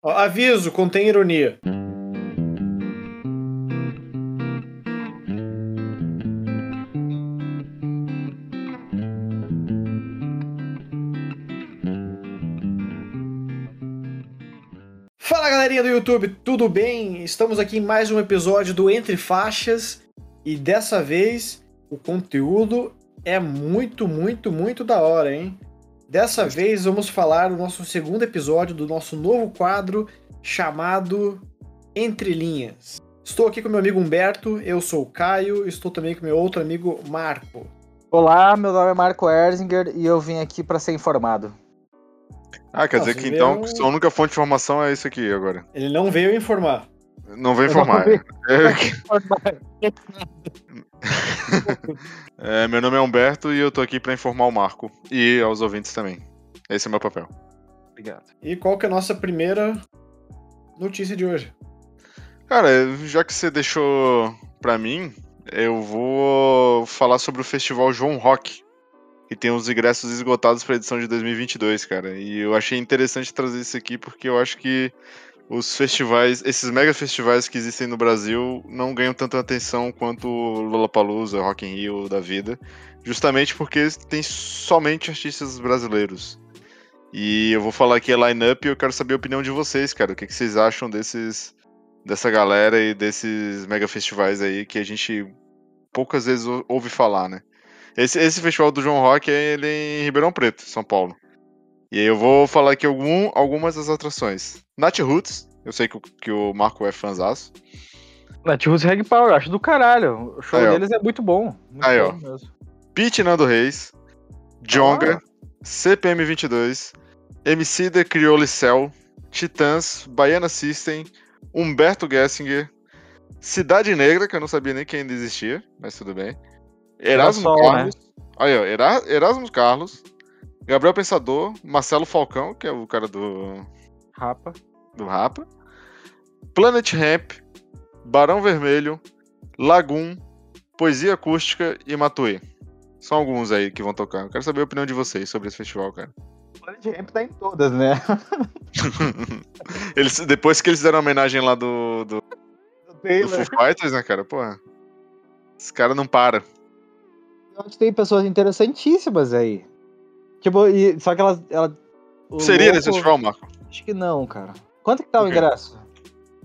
Ó, aviso, contém ironia. Fala galerinha do YouTube, tudo bem? Estamos aqui em mais um episódio do Entre Faixas e dessa vez o conteúdo é muito, muito, muito da hora, hein? Dessa vez vamos falar do nosso segundo episódio do nosso novo quadro chamado Entre Linhas. Estou aqui com meu amigo Humberto, eu sou o Caio, estou também com meu outro amigo Marco. Olá, meu nome é Marco Erzinger e eu vim aqui para ser informado. Ah, quer Nossa, dizer que então sua única fonte de informação é isso aqui agora. Ele não veio informar. Não Eu informar. não vi. É, é, meu nome é Humberto e eu tô aqui pra informar o Marco. E aos ouvintes também. Esse é meu papel. Obrigado. E qual que é a nossa primeira notícia de hoje? Cara, já que você deixou pra mim, eu vou falar sobre o festival João Rock. Que tem os ingressos esgotados pra edição de 2022, cara. E eu achei interessante trazer isso aqui porque eu acho que os festivais, esses mega festivais que existem no Brasil, não ganham tanta atenção quanto Lollapalooza, Rock in Rio da vida, justamente porque tem somente artistas brasileiros. E eu vou falar aqui a line-up e eu quero saber a opinião de vocês, cara. O que, que vocês acham desses dessa galera e desses mega festivais aí que a gente poucas vezes ou- ouve falar, né? Esse, esse festival do João Rock é ele em Ribeirão Preto, São Paulo. E aí eu vou falar aqui algum, algumas das atrações. Nat Roots, eu sei que, o- que o Marco é fãzaço. Nativos Reg Power, acho do caralho. O show Aí, deles é muito bom. Muito Aí, bom ó. mesmo. Pete Nando Reis, Jonga, CPM22, MC The Criole Cell, Titãs, Baiana System, Humberto Gessinger, Cidade Negra, que eu não sabia nem que ainda existia, mas tudo bem. Erasmo Sol, né? Carlos. Aí, ó, Era- Erasmo Carlos, Gabriel Pensador, Marcelo Falcão, que é o cara do, Rapa. do Rapa, Planet Ramp, Barão Vermelho, Lagoon, Poesia Acústica e Matuê. São alguns aí que vão tocar. Eu quero saber a opinião de vocês sobre esse festival, cara. Planet Ramp tá em todas, né? Eles, depois que eles fizeram a homenagem lá do, do, do Taylor. Foo Fighters, né, cara? Porra. Esse cara não para. Eu acho que tem pessoas interessantíssimas aí. Tipo, e, só que. Ela, o Seria louco- nesse festival, Marco? Acho que não, cara. Quanto que tá o ingresso?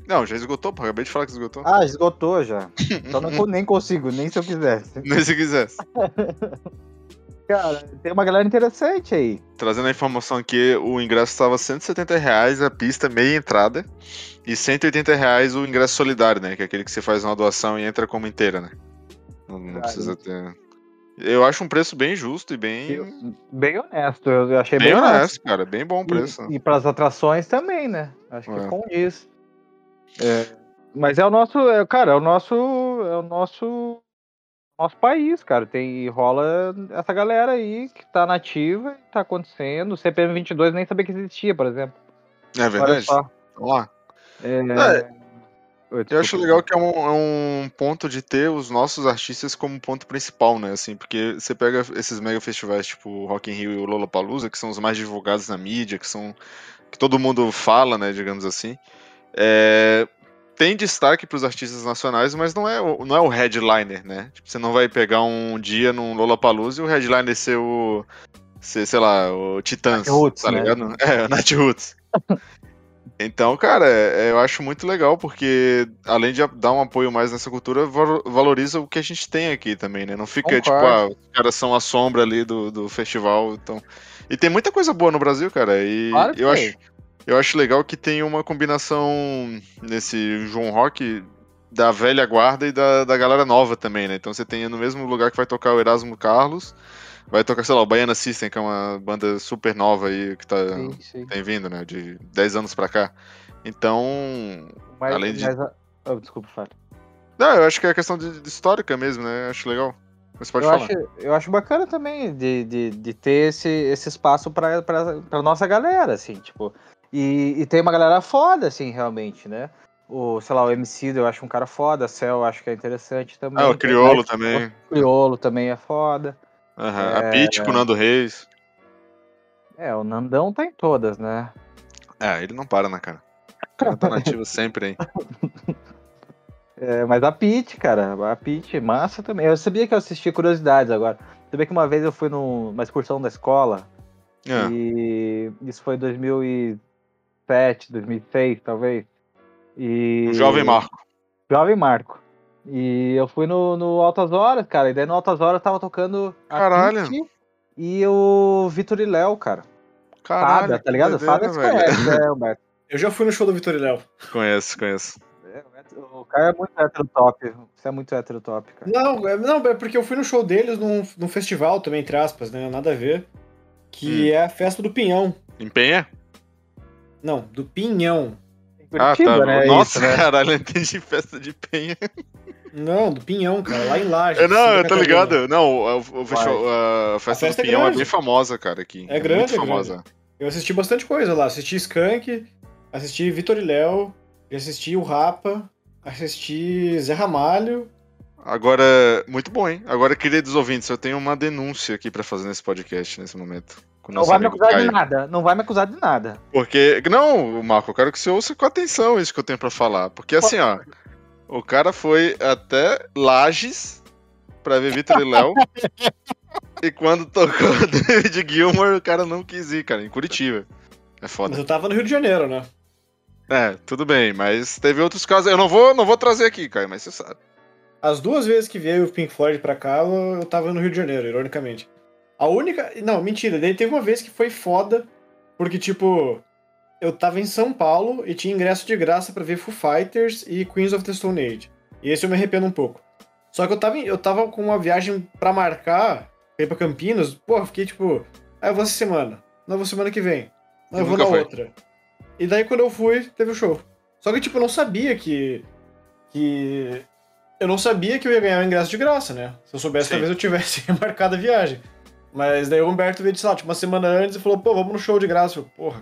Não, já esgotou, pô. Acabei de falar que esgotou. Ah, esgotou já. Então não, nem consigo, nem se eu quisesse. Nem se quisesse. Cara, tem uma galera interessante aí. Trazendo a informação aqui, o ingresso estava 170 reais a pista, meia entrada, e 180 reais o ingresso solidário, né? Que é aquele que você faz uma doação e entra como inteira, né? Não, não precisa ter. Eu acho um preço bem justo e bem, Eu- Bem honesto, eu achei bem bem, honesto, cara. Bem bom o preço. E, e pras atrações também, né? Acho que É. condiz. É, mas é o nosso, é, cara, é o nosso, é o nosso, nosso país, cara. Tem rola essa galera aí que tá nativa, e tá acontecendo. O CPM 22 nem sabia que existia, por exemplo. É verdade? Vamos lá. É, Oi, Eu acho legal que é um, é um ponto de ter os nossos artistas como ponto principal, né? Assim, porque você pega esses mega festivais tipo Rock in Rio e o Lollapalooza, que são os mais divulgados na mídia, que são que todo mundo fala, né, digamos assim. É, tem destaque para os artistas nacionais, mas não é, o- não é o headliner, né? Tipo, você não vai pegar um dia num Lollapalooza e o headliner ser o ser, sei lá, o Titãs, Nat Roots, tá né? ligado? É, o Roots. Então, cara, é- eu acho muito legal, porque além de dar um apoio mais nessa cultura, valo- valoriza o que a gente tem aqui também, né? Não fica tipo, ah, Concordo. os caras são a sombra ali do, do festival. Então... E tem muita coisa boa no Brasil, cara. E Claro eu, acho, eu acho legal que tem uma combinação nesse João Rock da velha guarda e da, da galera nova também, né? Então você tem no mesmo lugar que vai tocar o Erasmo Carlos, vai tocar, sei lá, o Baiana System, que é uma banda super nova aí, que tá, Sim, sim. tem vindo, né? De 10 anos pra cá. Então. Mas, Além de- mas a- oh, desculpa, Fábio. Não, eu acho que é questão de, de histórica mesmo, né? Eu acho legal. Mas pode eu, falar. acho, eu acho bacana também de, de, de ter esse, esse espaço pra, pra, pra nossa galera, assim, tipo. E, e tem uma galera foda, assim, realmente, né? O, sei lá, o MC eu acho um cara foda, a Cell eu acho que é interessante também. Ah, o Criolo também. O Criolo também é foda. Aham. A Pete com o Nando Reis. É, o Nandão tá em todas, né? É, ele não para, né, cara? Ela tá nativa sempre, hein? É, mas a Pete, cara, a Pete, massa também. Eu sabia que eu assistia curiosidades agora. Sabia que uma vez eu fui numa excursão da escola É. e isso foi em 2007, 2006, talvez. E... O jovem Marco. Jovem Marco. E eu fui no, no Altas Horas, cara. E daí no Altas Horas tava tocando a Caralho. Pitty e o Vitor e Léo, cara. Caralho. Fada, tá ligado? velho. conhece, né, Humberto? Eu já fui no show do Vitor e Léo. Conheço, conheço. É, o cara é muito hétero top. Você é muito hétero top, cara. Não, é, não, é porque eu fui no show deles num, num festival também, entre aspas, né? Nada a ver. Que Hum. é a festa do Pinhão. Empenha? Não, do Pinhão. Em Curitiba, ah, tá. né? Nossa, isso, né? caralho, eu entendi festa de penha. Não, do Pinhão, cara, lá em Lages. É, não, eu tô ligado. Não, o, o festival- a festa, festa do é Pinhão é, grande. bem famosa, cara, aqui. É grande, Muito é famosa. Eu assisti bastante coisa lá. Assisti Skank, assisti Vitor e Léo, assisti o Rapa, assisti Zé Ramalho. Agora, muito bom, hein? Agora, queridos ouvintes, eu tenho uma denúncia aqui pra fazer nesse podcast, nesse momento. O Não vai me acusar de Caio. nada. Não vai me acusar de nada. Porque. Não, Marco, eu quero que você ouça com atenção isso que eu tenho pra falar. Porque assim, ó. O cara foi até Lages pra ver Vitor e Léo. e quando tocou David Gilmour, o cara não quis ir, cara, em Curitiba. É Mas foda. eu tava no Rio de Janeiro, né? É, tudo bem, mas teve outros casos. Eu não vou, não vou trazer aqui, Caio, mas você sabe. As duas vezes que veio o Pink Floyd pra cá, eu eu tava no Rio de Janeiro, ironicamente. A única. Não, mentira. Daí teve uma vez que foi foda, porque, tipo, eu tava em São Paulo e tinha ingresso de graça pra ver Foo Fighters e Queens of the Stone Age. E esse eu me arrependo um pouco. Só que eu tava, em- eu tava com uma viagem pra marcar, pra ir pra Campinas, pô, fiquei tipo, ah, eu vou essa semana. Não, eu vou semana que vem. Não, eu vou na foi. outra. E daí quando eu fui, teve o show. Só que, tipo, eu não sabia que. que. Eu não sabia que eu ia ganhar o ingresso de graça, né? Se eu soubesse, Sim. talvez eu tivesse marcado a viagem. Mas daí o Humberto veio, sei lá, tipo, uma semana antes e falou, pô, vamos no show de graça. Eu, Porra.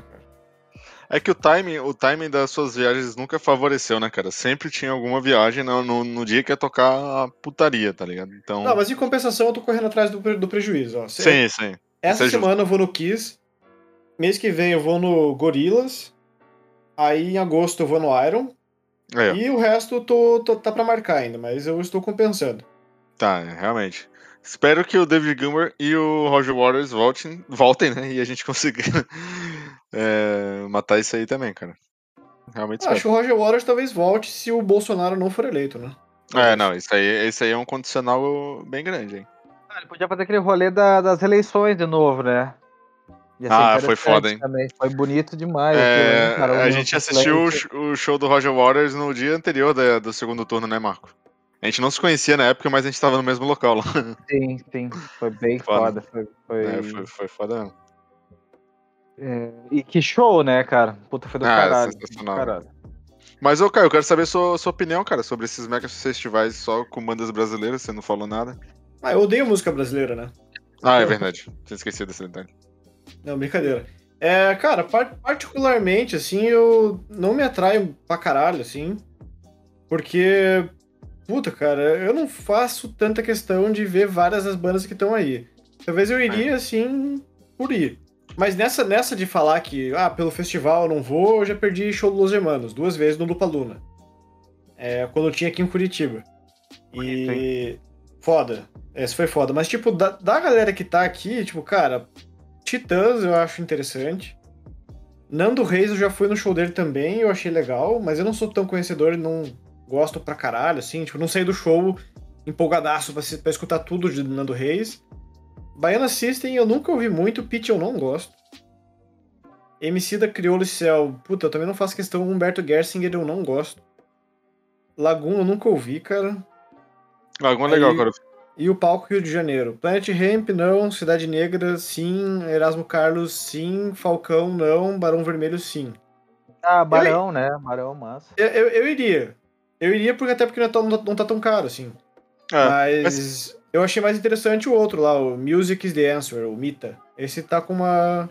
É que o timing, o timing das suas viagens nunca favoreceu, né, cara? Sempre tinha alguma viagem no, no, no dia que ia tocar a putaria, tá ligado? Então. Não, mas em compensação eu tô correndo atrás do, do prejuízo, ó. Se- Sim, sim. Essa isso é semana eu vou no Kiss. Mês que vem eu vou no Gorillaz. Aí em agosto eu vou no Iron. É, E o resto tô, tô- tá pra marcar ainda, mas eu estou compensando. tá, é, realmente. Espero que o David Gilmour e o Roger Waters voltem, voltem, né? E a gente consiga é, matar isso aí também, cara. Realmente acho que o Roger Waters talvez volte se o Bolsonaro não for eleito, né? É, não, isso aí, isso aí é um condicional bem grande, hein? Ah, ele podia fazer aquele rolê da- das eleições de novo, né? Ah, foi foda, hein? Também. Foi bonito demais. É, aquilo, hein, cara? a gente assistiu o, o show do Roger Waters no dia anterior da- do segundo turno, né, Marco? A gente não se conhecia na época, mas a gente tava no mesmo local lá. Sim, sim. Foi bem Foda. foda. Foi, foi- É, foi, foi foda mesmo. É, E que show, né, cara? Puta, foi do Ah, caralho. sensacional. Caralho. Mas, ô, Caio, eu quero saber sua, sua opinião, cara, sobre esses mega festivais só com bandas brasileiras, você não falou nada. Ah, eu odeio música brasileira, né? Ah, é verdade. Tinha esquecido desse detalhe. Não, brincadeira. É, cara, par- particularmente, assim, eu não me atraio pra caralho, assim. Porque, puta, cara, eu não faço tanta questão de ver várias das bandas que estão aí. Talvez eu iria, assim, por ir. Mas nessa, nessa de falar que, ah, pelo festival eu não vou, eu já perdi show do Los Hermanos, duas vezes no Lupa Luna. É, quando eu tinha aqui em Curitiba. Bonito, E. Foda. Esse foi foda. Mas, tipo, da, da galera que tá aqui, tipo, cara, Titãs eu acho interessante. Nando Reis eu já fui no show dele também, eu achei legal, mas eu não sou tão conhecedor e não gosto pra caralho, assim, tipo, não saí do show empolgadaço pra, pra escutar tudo de Nando Reis. Baiana System eu nunca ouvi muito, Pitch eu não gosto. MC da Crioulo e Céu, puta, eu também não faço questão, Humberto Gersinger eu não gosto. Lagoon eu nunca ouvi, cara. Alguma Aí- legal, cara. E o palco Rio de Janeiro. Planet Ramp, não. Cidade Negra, sim. Erasmo Carlos, sim. Falcão, não. Barão Vermelho, sim. Ah, Barão, né? Barão, massa. Eu, eu, eu iria. Eu iria porque até porque não, é tão- não tá tão caro, assim. É, mas, eu achei mais interessante o outro lá, o Music is the Answer, o Mita. Esse tá com uma,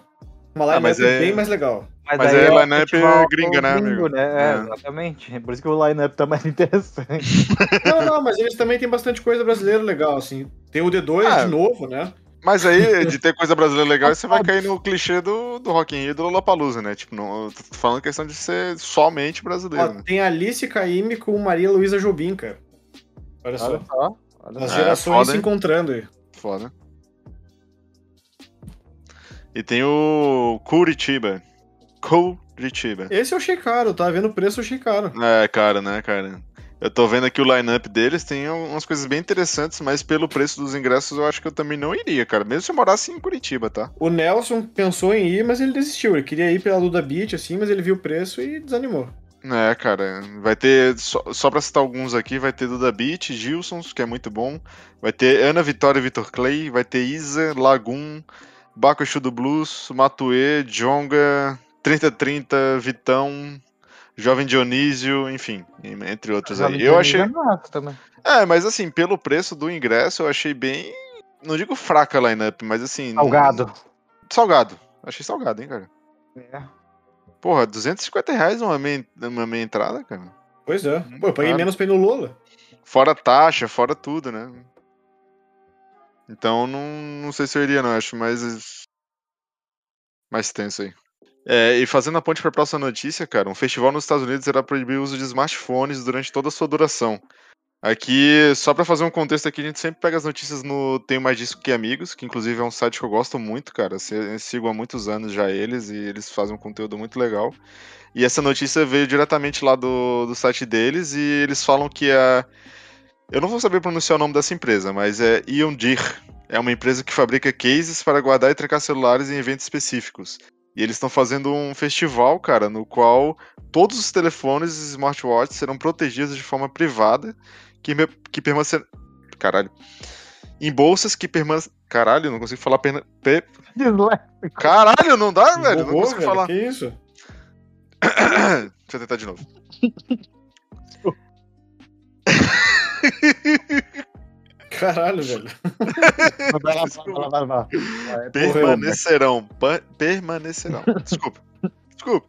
uma line Ah, mas é- bem mais legal. Mas aí aí é line-up festival gringa, né, gringo, amigo? né? É, É. exatamente. Por isso que o line-up tá mais interessante. Não, não, mas eles também têm bastante coisa brasileira legal, assim. Tem o D2 Ah. de novo, né? Mas aí, de ter coisa brasileira legal, você vai cair no clichê do, do Rock in Rio e do Lollapalooza, né? Tipo, não, eu tô falando questão de ser somente brasileiro. Ó, né? tem Alice Caymmi com Maria Luísa Jobim, cara. Olha só. Olha só. As. É, gerações foda, se encontrando aí. Foda. E tem o Curitiba. Curitiba. Esse eu achei caro, tá vendo o preço, eu achei caro. É, cara, né, cara? Eu tô vendo aqui o line-up deles, tem umas coisas bem interessantes, mas pelo preço dos ingressos eu acho que eu também não iria, cara. Mesmo se eu morasse em Curitiba, tá? O Nelson pensou em ir, mas ele desistiu. Ele queria ir pela Luda Beach, assim, mas ele viu o preço e desanimou. É, cara, vai ter, só, só pra citar alguns aqui, vai ter Duda Beat, Gilsons, que é muito bom, vai ter Ana Vitória e Vitor Clay, vai ter Isa, Lagoon, Bakushu do Blues, Matue, Jonga, 3030, Vitão, Jovem Dionísio, enfim, entre outros aí. Eu achei. Também. É, mas assim, pelo preço do ingresso, eu achei bem. Não digo fraca a line-up, mas assim. não- Salgado. Salgado. Achei salgado, hein, cara. É. Porra, 250 reais uma meia, uma meia entrada, cara. Pois é. Pô, eu paguei menos pra ir no Lola. Fora taxa, fora tudo, né? Então não, não sei se eu iria, não. Acho mais. Mais tenso aí. É, e fazendo a ponte para a próxima notícia, cara, um festival nos Estados Unidos irá proibir o uso de smartphones durante toda a sua duração. Aqui, só para fazer um contexto aqui, a gente sempre pega as notícias no Tenho Mais Disso Que Amigos, que inclusive é um site que eu gosto muito, cara. Se- Sigo há muitos anos já eles e eles fazem um conteúdo muito legal. E essa notícia veio diretamente lá do, do site deles e eles falam que a. Eu não vou saber pronunciar o nome dessa empresa, mas é Iondir. É uma empresa que fabrica cases para guardar e trancar celulares em eventos específicos. E eles estão fazendo um festival, cara, no qual todos os telefones e smartwatches serão protegidos de forma privada, que, me- que. Caralho. Em bolsas que permanecem. Caralho, não consigo falar. Perna... pe- Caralho, não dá, velho? Não consigo velho, falar. Que isso? Deixa eu tentar de novo. Caralho, velho. Vai lá, vai lá, vai lá. Vai, Permanecerão. permanecerão. Desculpa. Desculpa.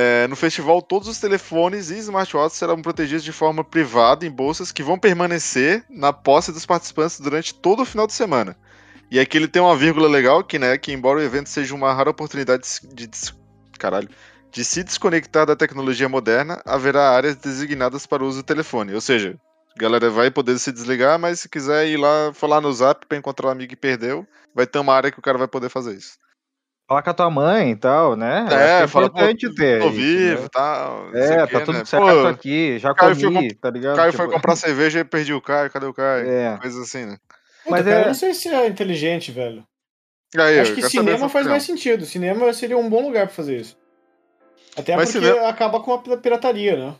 É, no festival, todos os telefones e smartwatches serão protegidos de forma privada em bolsas que vão permanecer na posse dos participantes durante todo o final de semana. E aqui ele tem uma vírgula legal que, né, que embora o evento seja uma rara oportunidade de, se- de, caralho, de se desconectar da tecnologia moderna, haverá áreas designadas para o uso do telefone. Ou seja, a galera vai poder se desligar, mas se quiser ir lá falar no zap para encontrar o amigo que perdeu, vai ter uma área que o cara vai poder fazer isso. Falar com a tua mãe e tal, né? Eu É, que fala, importante ter. Tô vivo e tal. É, tá tudo né? certo Pô, aqui, já Caio foi comi, tá ligado? Caio foi Tipo, comprar cerveja e perdi o Caio, cadê o Caio? É. Coisa assim, né? Puta, Mas cara, é- eu não sei se é inteligente, velho. Aí, Acho eu que cinema faz mais sentido. Cinema seria um bom lugar pra fazer isso. Até Mas porque cinema- acaba com a pi- pirataria, né?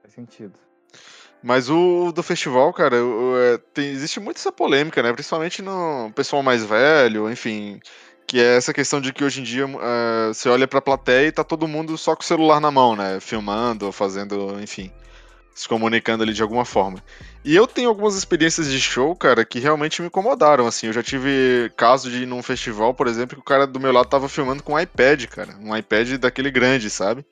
Faz sentido. Mas o do festival, cara, o- o- é, tem- existe muito essa polêmica, né? Principalmente no pessoal mais velho, enfim. Que é essa questão de que hoje em dia é, você olha pra plateia e tá todo mundo só com o celular na mão, né? Filmando, fazendo, enfim. Se comunicando ali de alguma forma. E eu tenho algumas experiências de show, cara, que realmente me incomodaram, assim. Eu já tive caso de ir num festival, por exemplo, que o cara do meu lado tava filmando com um iPad, cara. Um iPad daquele grande, sabe?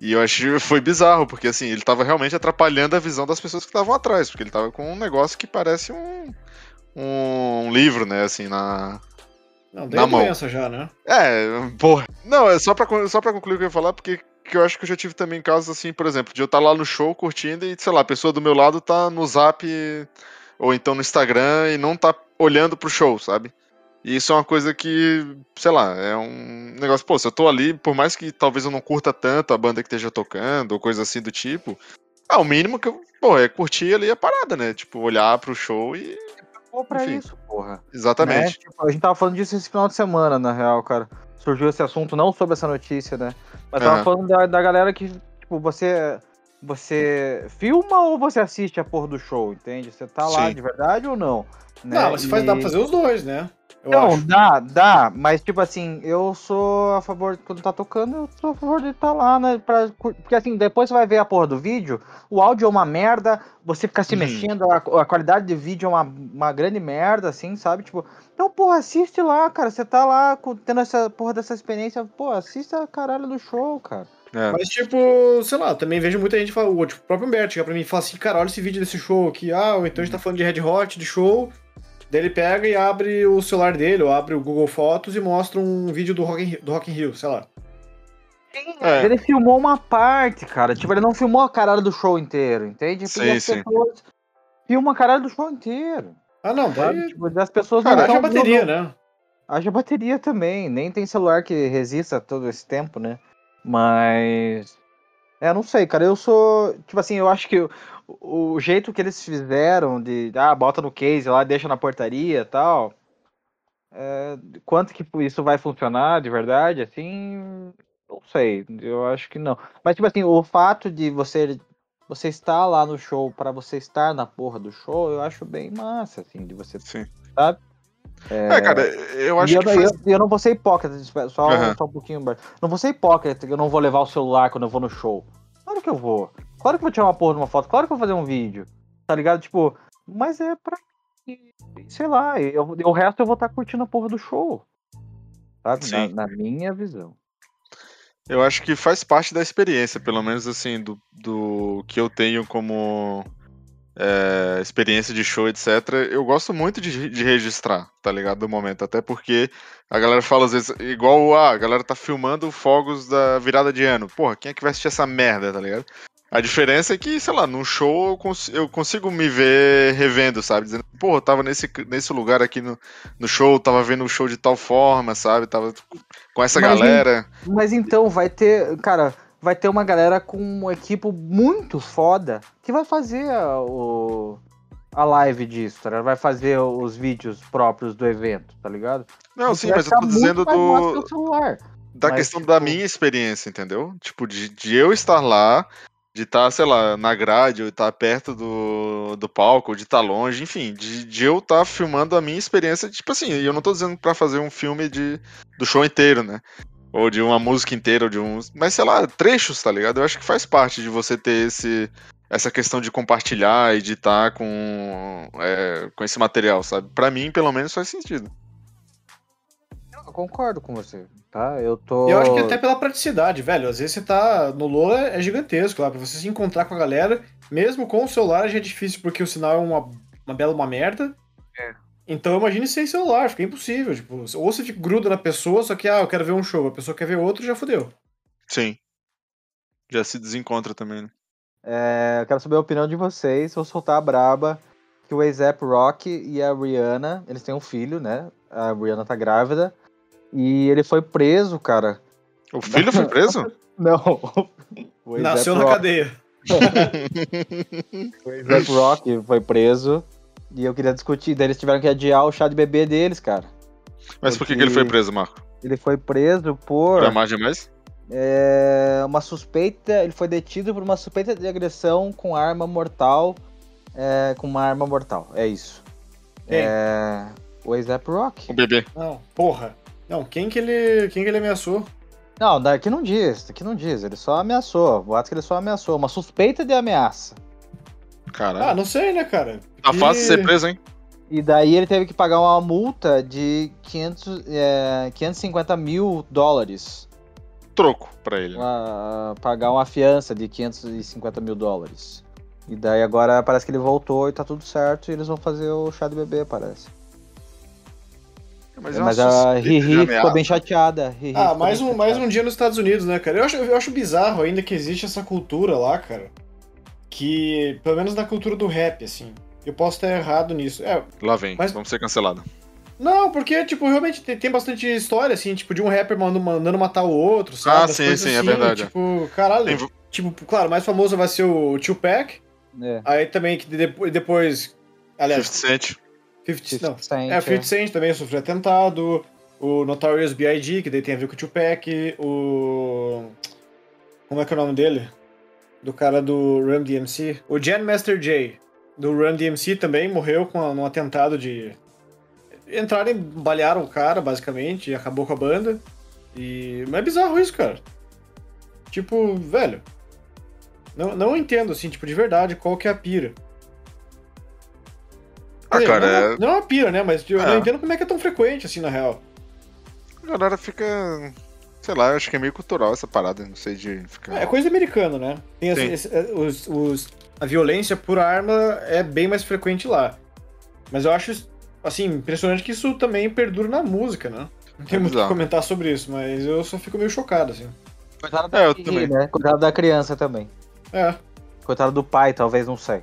E eu achei foi bizarro, porque assim, ele tava realmente atrapalhando a visão das pessoas que estavam atrás, porque ele tava com um negócio que parece um, um livro, né, assim, na. Não, daí Na é mão. doença já, né? É, porra. Não, é só pra, só pra concluir o que eu ia falar, porque que eu acho que eu já tive também casos assim, por exemplo, de eu estar lá no show curtindo e, sei lá, a pessoa do meu lado tá no zap ou então no Instagram e não tá olhando pro show, sabe? E isso é uma coisa que, sei lá, é um negócio, pô, se eu tô ali, por mais que talvez eu não curta tanto a banda que esteja tocando ou coisa assim do tipo, ah, o mínimo que eu, pô, é curtir ali a parada, né? Tipo, olhar pro show e. Pô, pra Enfim. isso, porra. Exatamente. Né? Tipo, a gente tava falando disso esse final de semana, na real, cara. Surgiu esse assunto, não sobre essa notícia, né? Mas tava Aham. falando da, da galera que, tipo, você. Você filma ou você assiste a porra do show, entende? Você tá lá Sim. de verdade ou não? né? Não, mas faz, dá pra E- fazer os dois, né? Eu Não, acho. dá, dá, mas tipo assim, eu sou a favor, quando tá tocando, eu sou a favor de estar lá, né? Pra, porque assim, depois você vai ver a porra do vídeo, o áudio é uma merda, você ficar se Uhum. mexendo, a, a qualidade de vídeo é uma, uma grande merda, assim, sabe? Tipo, então, porra, assiste lá, cara, você tá lá tendo essa porra dessa experiência, pô, assista a caralho do show, cara. É. Mas, tipo, sei lá, também vejo muita gente falar, o tipo, o próprio Humberto chega pra mim e fala assim, cara, olha esse vídeo desse show aqui, ah, ou então a gente tá falando de Red Hot, de show, Daí ele pega e abre o celular dele, ou abre o Google Fotos e mostra um vídeo do Rock in, do Rock in Rio, sei lá. É. Ele filmou uma parte, cara. Tipo, ele não filmou a caralho do show inteiro, entende? Sim, as sim. pessoas filmam a caralho do show inteiro. Ah, não, Sabe? daí Tipo, as pessoas Cara, não haja bateria, não- né? Haja bateria também. Nem tem celular que resista todo esse tempo, né? Mas. É, não sei, cara. Eu sou. Tipo assim, eu acho que o, o jeito que eles fizeram de. Ah, bota no case lá, deixa na portaria e tal. é, quanto que isso vai funcionar de verdade, assim. Não sei. Eu acho que não. Mas, tipo assim, o fato de você. Você estar lá no show pra você estar na porra do show, eu acho bem massa, assim, de você. Sim. Sabe? É, cara, eu acho e eu, que faz... eu, eu não vou ser hipócrita, só, Aham. só um pouquinho. Bart. Não vou ser hipócrita que eu não vou levar o celular quando eu vou no show. Claro que eu vou. Claro que eu vou tirar uma porra de uma foto. Claro que eu vou fazer um vídeo. Tá ligado? Tipo, mas é pra. Sei lá, eu, o resto eu vou estar curtindo a porra do show. Sabe? Na, na minha visão. Eu acho que faz parte da experiência, pelo menos assim, do, do que eu tenho como é, experiência de show, etc. Eu gosto muito de, de registrar, tá ligado? Do momento. Até porque a galera fala às vezes, igual ah, a galera tá filmando fogos da virada de ano. Porra, quem é que vai assistir essa merda, tá ligado? A diferença é que, sei lá, num show eu, cons- eu consigo me ver revendo, sabe? Dizendo, porra, eu tava nesse, nesse lugar aqui no, no show, tava vendo o show de tal forma, sabe? Tava com essa Mas, galera. Mas então vai ter. Cara, vai ter uma galera com um equipo muito foda que vai fazer a, o, a live disso, tá? Vai fazer os vídeos próprios do evento, tá ligado? Não, sim, mas eu tô dizendo do, celular. da Mas, questão tipo- da minha experiência, entendeu? Tipo, de, de eu estar lá, de estar, sei lá, na grade, ou estar perto do, do palco, ou de estar longe, enfim, de, de eu estar filmando a minha experiência, tipo assim, e eu não tô dizendo pra fazer um filme de, do show inteiro, né? Ou de uma música inteira, ou de um. Mas sei lá, trechos, tá ligado? Eu acho que faz parte de você ter esse. Essa questão de compartilhar e de estar com, é, com esse material, sabe? Pra mim, pelo menos, faz sentido. Eu concordo com você, tá? Eu tô. Eu acho que até pela praticidade, velho. Às vezes você tá no Lola, é gigantesco lá, pra você se encontrar com a galera, mesmo com o celular já é difícil, porque o sinal é uma, uma bela uma merda. Então imagine sem celular, fica impossível. Tipo, ou você fica gruda na pessoa, só que, ah, eu quero ver um show, a pessoa quer ver outro, já fodeu. Sim. Já se desencontra também, né? É, eu quero saber a opinião de vocês. Vou soltar a braba que o A$AP Rock e a Rihanna, eles têm um filho, né? A Rihanna tá grávida. E ele foi preso, cara. O filho foi preso? Não. Nasceu na Rock- cadeia. O A$AP Rock foi preso. E eu queria discutir. Daí eles tiveram que adiar o chá de bebê deles, cara. Mas por que, que ele foi preso, Marco? Ele foi preso por Pra amar demais? é, uma suspeita. Ele foi detido por uma suspeita de agressão com arma mortal. é, com uma arma mortal. É isso. Quem? É, o A$AP Rock. O bebê. Não, porra. Não, quem que ele, quem que ele ameaçou? Não, daqui não diz, daqui não diz. Ele só ameaçou. Boato que ele só ameaçou. Uma suspeita de ameaça. Caralho. Ah, não sei, né, cara? tá E- fácil ser preso, hein? E daí ele teve que pagar uma multa de 500, é, 550 mil dólares. Troco pra ele. Uma- pagar uma fiança de 550 mil dólares. E daí agora parece que ele voltou e tá tudo certo e eles vão fazer o chá de bebê, parece. Mas, Mas, é uma a Riri ficou bem chateada. Riri Ah, ficou mais um, mais chateada. um dia nos Estados Unidos, né, cara? Eu acho, eu acho bizarro ainda que existe essa cultura lá, cara. Que, pelo menos na cultura do rap, assim. Eu posso estar errado nisso. É, Lá vem, Mas- vamos ser cancelados. não, porque, tipo, realmente tem, tem bastante história, assim, tipo, de um rapper mandando, mandando matar o outro, sabe? Ah, As sim, sim, é assim, verdade. Tipo, caralho. Tem- Tipo, claro, o mais famoso vai ser o Tupac. É, Aí também, que depois. aliás, 50 Cent. 50, não, 50 Cent, É, o 50 Cent também sofreu atentado. O Notorious B.I.G., que daí tem a ver com o Tupac. O. Como é que é o nome dele? Do cara do Run DMC. O Jan Master J, do Run DMC, também morreu com um atentado de. Entraram e balearam o cara, basicamente, e acabou com a banda. E. Mas é bizarro isso, cara. Tipo, velho. Não, não entendo, assim, tipo, de verdade, qual que é a pira. Ah, dizer, cara, não, é- não é uma pira, né? Mas eu É. não entendo como é que é tão frequente, assim, na real. a galera fica. Sei lá, eu acho que é meio cultural essa parada, não sei de ficar. É coisa americana, né? Tem esse- é, os, os- a violência por arma é bem mais frequente lá. Mas eu acho assim, impressionante que isso também perdura na música, né? Não tem É muito o que comentar sobre isso, mas eu só fico meio chocado, assim. Coitado É, eu da, também. né? Coitado da criança também. É. Coitado do pai, talvez, não sei.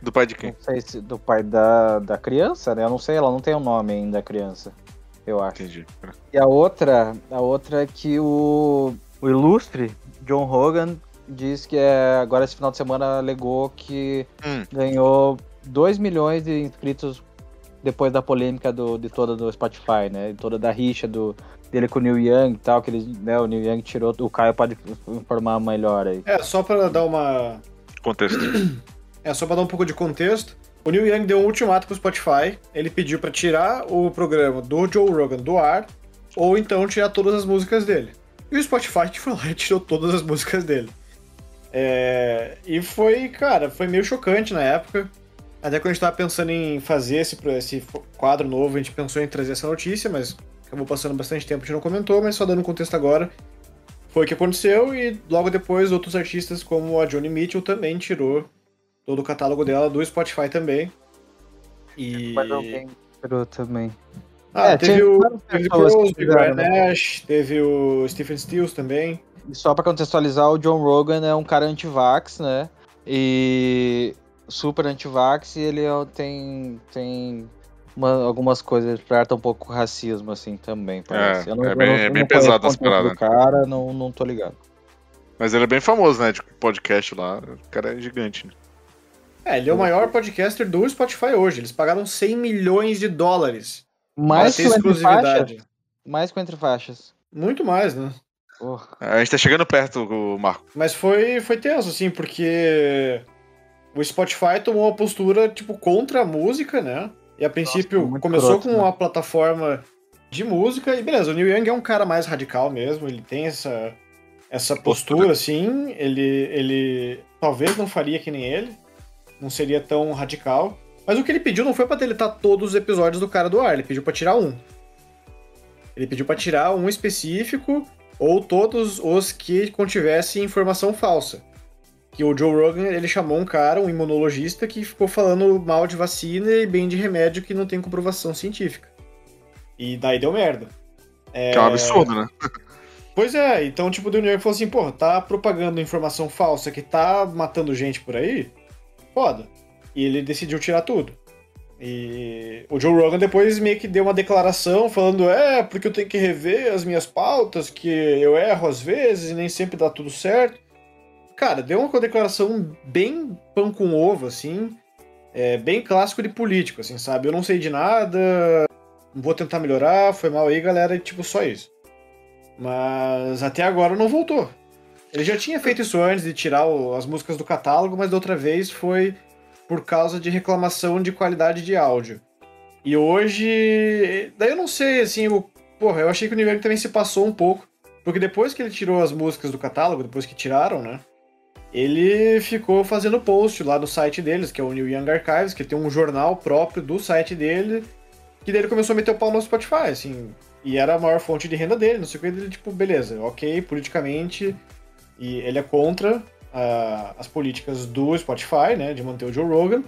Do pai de quem? Não sei se do pai da, da criança, né? Eu não sei, ela não tem o nome ainda, a criança. Eu acho. Entendi. E a outra, a outra é que o, o ilustre John Hogan diz que é, agora esse final de semana alegou que Hum. ganhou 2 milhões de inscritos depois da polêmica do, de toda do Spotify, né? De toda da rixa do, dele com o Neil Young e tal, que ele, né, o Neil Young tirou, o Caio pode informar melhor aí. É, só pra dar uma. Contexto. É, só pra dar um pouco de contexto. O Neil Young deu um ultimato pro Spotify. Ele pediu pra tirar o programa do Joe Rogan do ar, ou então tirar todas as músicas dele. E o Spotify foi lá tirou todas as músicas dele. É, e foi, cara, foi meio chocante na época. Até quando a gente tava pensando em fazer esse, esse quadro novo, a gente pensou em trazer essa notícia, mas acabou passando bastante tempo, a gente não comentou, mas só dando contexto agora. Foi o que aconteceu e logo depois outros artistas como a Johnny Mitchell também tirou todo o catálogo dela do Spotify também. E. Mas alguém tirou também. Ah, É, teve o teve o Brian né? Nash, teve o Stephen Stills também. E só pra contextualizar, o John Rogan é um cara anti-vax, né? E super anti-vax e ele é- tem, tem uma- algumas coisas, ele trata um pouco racismo, assim, também, parece. É, Eu não- é bem- não- é bem pesado o essa conteúdo do parada. cara, não, não tô ligado. Mas ele é bem famoso, né? De podcast lá. O cara é gigante, né? É, ele é o maior podcaster do Spotify hoje. Eles pagaram 100 milhões de dólares Mais que faixas? exclusividade. Mais que entre faixas. Muito mais, né? Porra. A gente tá chegando perto, o Marco. Mas foi, foi tenso, assim, porque o Spotify tomou uma postura, tipo, contra a música, né? E a princípio muito começou com né? uma plataforma de música, e beleza, o Neil Young é um cara mais radical mesmo, ele tem essa, essa postura, assim, ele, ele talvez não faria que nem ele, não seria tão radical. Mas o que ele pediu não foi pra deletar todos os episódios do cara do ar, ele pediu pra tirar um. Ele pediu pra tirar um específico ou todos os que contivessem informação falsa. Que o Joe Rogan, ele chamou um cara, um imunologista, que ficou falando mal de vacina e bem de remédio que não tem comprovação científica. E daí deu merda. Que é um absurdo, né? Pois é, então tipo, o New York falou assim, porra, tá propagando informação falsa que tá matando gente por aí? Foda. E ele decidiu tirar tudo. E o Joe Rogan depois meio que deu uma declaração falando, é, porque eu tenho que rever as minhas pautas, que eu erro às vezes e nem sempre dá tudo certo. Cara, deu uma declaração bem pão com ovo, assim, é, bem clássico de político, assim, sabe? Eu não sei de nada, vou tentar melhorar, foi mal aí, galera, e tipo, só isso. Mas até agora não voltou. Ele já tinha feito isso antes de tirar o- as músicas do catálogo, mas da outra vez foi por causa de reclamação de qualidade de áudio. E hoje. Daí eu não sei, assim, o, porra, eu achei que o York também se passou um pouco. Porque depois que ele tirou as músicas do catálogo, depois que tiraram, né? Ele ficou fazendo post lá no site deles, que é o New Young Archives, que tem um jornal próprio do site dele, que daí ele começou a meter o pau no Spotify, assim. E era a maior fonte de renda dele, não sei o que. Ele, tipo, beleza, ok, politicamente. E ele é contra ah, as políticas do Spotify, né? De manter o Joe Rogan.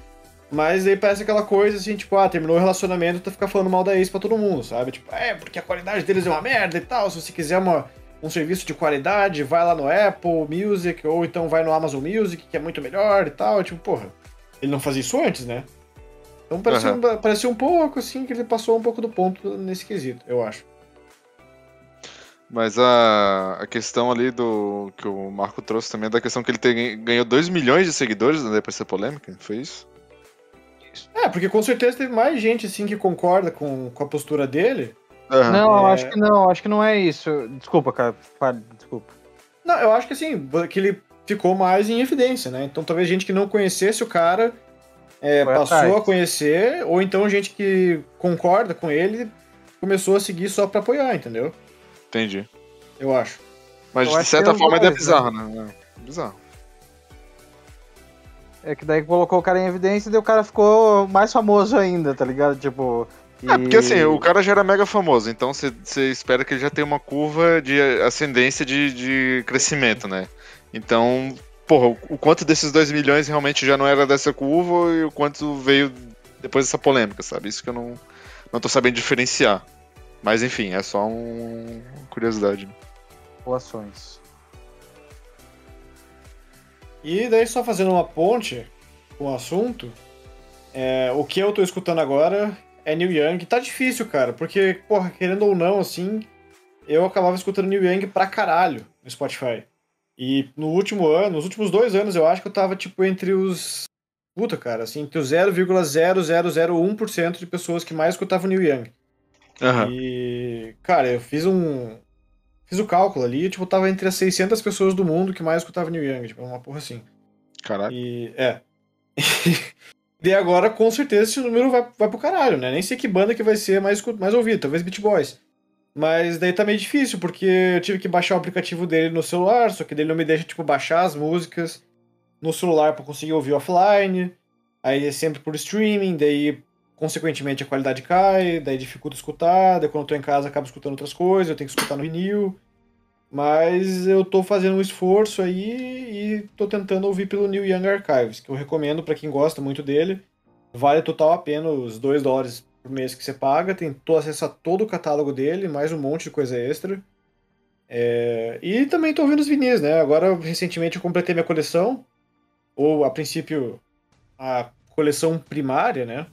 Mas aí parece aquela coisa assim, tipo, ah, terminou o relacionamento, tá ficar falando mal da ex pra todo mundo, sabe? Tipo, é, porque a qualidade deles é uma merda e tal. Se você quiser uma, um serviço de qualidade, vai lá no Apple Music, ou então vai no Amazon Music, que é muito melhor e tal. Tipo, porra, ele não fazia isso antes, né? Então parecia, Aham. um, parecia um pouco assim que ele passou um pouco do ponto nesse quesito, eu acho. Mas a, a questão ali do que o Marco trouxe também é da questão que ele tem, ganhou 2 milhões de seguidores né, depois dessa polêmica, foi isso? É, porque com certeza teve mais gente assim que concorda com, com a postura dele. Aham. Não, É. acho que não, acho que não é isso. Desculpa, cara. Desculpa. Não, eu acho que assim, que ele ficou mais em evidência, né? Então talvez gente que não conhecesse o cara é, passou atrás. a conhecer, ou então gente que concorda com ele começou a seguir só pra apoiar, entendeu? Entendi. Eu acho. Mas Eu de certa é forma ainda é bizarro, né? É bizarro. É que daí colocou o cara em evidência e daí o cara ficou mais famoso ainda, tá ligado? Tipo. É, porque assim, e- o cara já era mega famoso, então você espera que ele já tenha uma curva de ascendência de, de crescimento, né? Então, porra, o- o quanto desses 2 milhões realmente já não era dessa curva e o quanto veio depois dessa polêmica, sabe? Isso que eu não, não tô sabendo diferenciar. Mas enfim, é só um curiosidade. Relações. E daí, só fazendo uma ponte com o assunto, é, o que eu tô escutando agora é Neil Young. Tá difícil, cara, porque, porra, querendo ou não, assim, eu acabava escutando Neil Young pra caralho no Spotify. E no último ano, nos últimos dois anos, eu acho que eu tava, tipo, entre os. Puta, cara, assim, entre os 0,0001% de pessoas que mais escutavam Neil Young. Aham. E, cara, eu fiz um. Fiz o cálculo ali, tipo, tava entre as 600 pessoas do mundo que mais escutavam Neil Young, tipo, uma porra assim. Caraca. E, é. e agora, com certeza, esse número vai, vai pro caralho, né? Nem sei que banda que vai ser mais, mais ouvida, talvez Beat Boys. Mas daí tá meio difícil, porque eu tive que baixar o aplicativo dele no celular, só que dele não me deixa, tipo, baixar as músicas no celular pra conseguir ouvir offline. Aí é sempre por streaming, daí, consequentemente, a qualidade cai, daí dificulta escutar, daí quando eu tô em casa acabo escutando outras coisas, eu tenho que escutar no vinil. Mas eu tô fazendo um esforço aí e tô tentando ouvir pelo New Young Archives, que eu recomendo pra quem gosta muito dele. Vale total a pena os 2 dólares por mês que você paga, tem acesso a todo o catálogo dele, mais um monte de coisa extra. É, E também tô ouvindo os vinis, né? Agora, recentemente, eu completei minha coleção, ou a princípio, a coleção primária, né?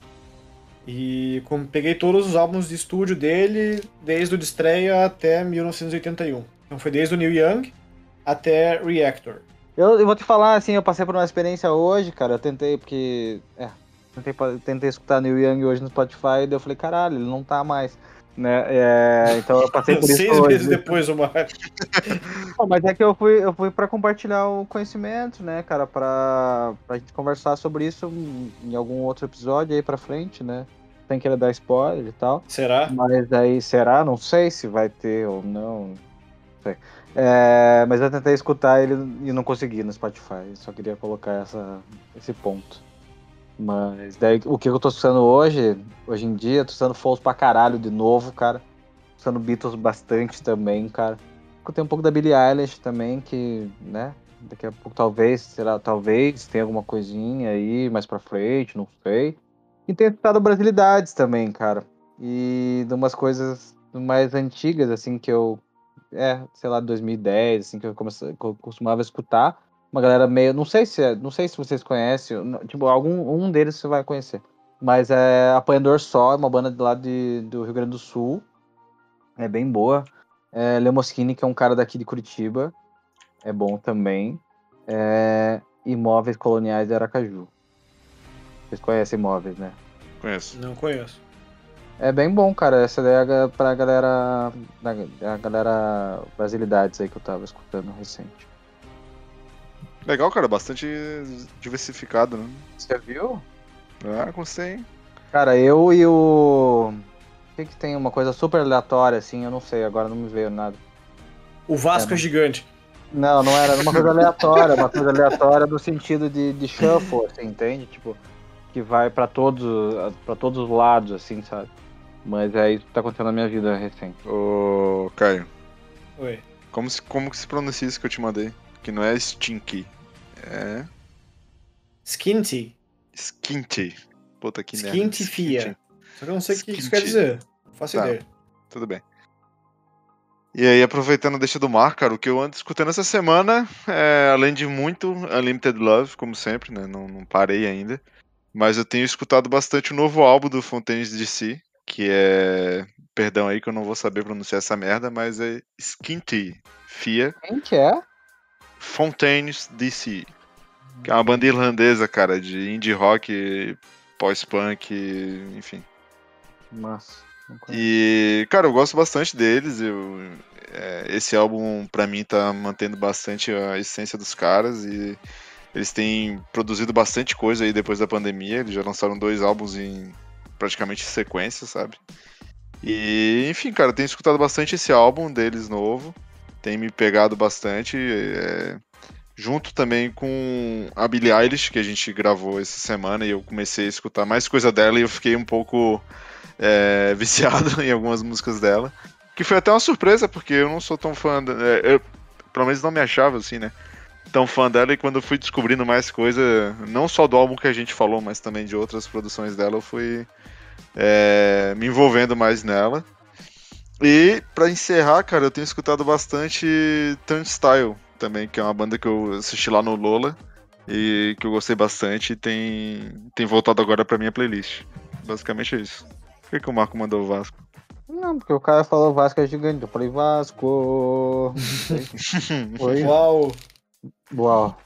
E peguei todos os álbuns de estúdio dele, desde o de estreia até 1981. Então foi desde o Neil Young até Reactor. Eu, eu vou te falar, assim, eu passei por uma experiência hoje, cara. Eu tentei, porque. É, tentei, tentei escutar Neil Young hoje no Spotify, daí eu falei, caralho, ele não tá mais. Né? É, então eu passei por isso Seis hoje. meses depois, o Mar. Não, mas é que eu fui, eu fui pra compartilhar o conhecimento, né, cara, pra, pra gente conversar sobre isso em algum outro episódio aí pra frente, né? Sem querer dar spoiler e tal. Será? Mas aí, será? Não sei se vai ter ou não. Não sei. É, mas eu tentei escutar ele e não consegui no Spotify. Só queria colocar essa, esse ponto. Mas daí o que eu tô escutando hoje, hoje em dia, tô escutando Falls pra caralho de novo, cara. Tô escutando Beatles bastante também, cara. Escutei um pouco da Billie Eilish também, que, né? Daqui a pouco talvez, será, talvez tenha alguma coisinha aí mais pra frente, não sei. E tenho escutado Brasilidades também, cara. E de umas coisas mais antigas, assim, que eu. É, sei lá, 2010, assim, que eu, comecei, que eu costumava escutar. Uma galera meio. Não sei se é- não sei se vocês conhecem. Tipo, algum um deles você vai conhecer. Mas é Apanhador Só, é uma banda de lá de, do Rio Grande do Sul. É bem boa. É, Lemoschini, que é um cara daqui de Curitiba. É bom também. É, Imóveis Coloniais de Aracaju. Vocês conhecem imóveis, né? Conheço. Não conheço. É bem bom, cara. Essa ideia é pra galera. da- A galera Brasilidades aí que eu tava escutando recente. Legal, cara, bastante diversificado, né? Você viu? Ah, gostei. hein? Cara, eu e o. O que, que tem uma coisa super aleatória, assim, eu não sei, agora não me veio nada. O Vasco É, é, gigante. Não, não era, era uma coisa aleatória, uma coisa aleatória no sentido de, de shuffle, assim, entende? Tipo, que vai pra todos, para todos os lados, assim, sabe? Mas é isso que tá acontecendo na minha vida recente. Ô, Caio, Oi. como, se, como que se pronuncia isso que eu te mandei? Que não é stinky. É Skinty. skinty. Puta que merda. Skinty fia. Só que eu não sei o que isso quer dizer. Não faço Tá. ideia. Tudo bem. E aí, aproveitando a deixa do mar, cara, o que eu ando escutando essa semana, é, além de muito Unlimited Love, como sempre, né? Não, não parei ainda. Mas eu tenho escutado bastante o novo álbum do Fontaines DC, que é. Perdão aí que eu não vou saber pronunciar essa merda, mas é Skinty Fia Quem que é? Fontaines DC. Que é uma banda irlandesa, cara, de indie rock, pós-punk, enfim. Massa. E, cara, eu gosto bastante deles. Eu, é, esse álbum, pra mim, tá mantendo bastante a essência dos caras. E eles têm produzido bastante coisa aí depois da pandemia. Eles já lançaram dois álbuns em praticamente sequência, sabe? E, enfim, cara, eu tenho escutado bastante esse álbum deles novo. Tem me pegado bastante. é, junto também com a Billie Eilish, que a gente gravou essa semana. E eu comecei a escutar mais coisa dela e eu fiquei um pouco é, viciado em algumas músicas dela. Que foi até uma surpresa, porque eu não sou tão fã. é, eu, pelo menos não me achava assim, né? tão fã dela e quando eu fui descobrindo mais coisa, não só do álbum que a gente falou, mas também de outras produções dela, eu fui é, me envolvendo mais nela. E para encerrar, cara, eu tenho escutado bastante Turnstile também, que é uma banda que eu assisti lá no Lola e que eu gostei bastante e tem, tem voltado agora pra minha playlist. Basicamente é isso. Por que, que o Marco mandou o Vasco? Não, porque o cara falou Vasco é gigante. Eu falei Vasco. Oi? Uau! Uau.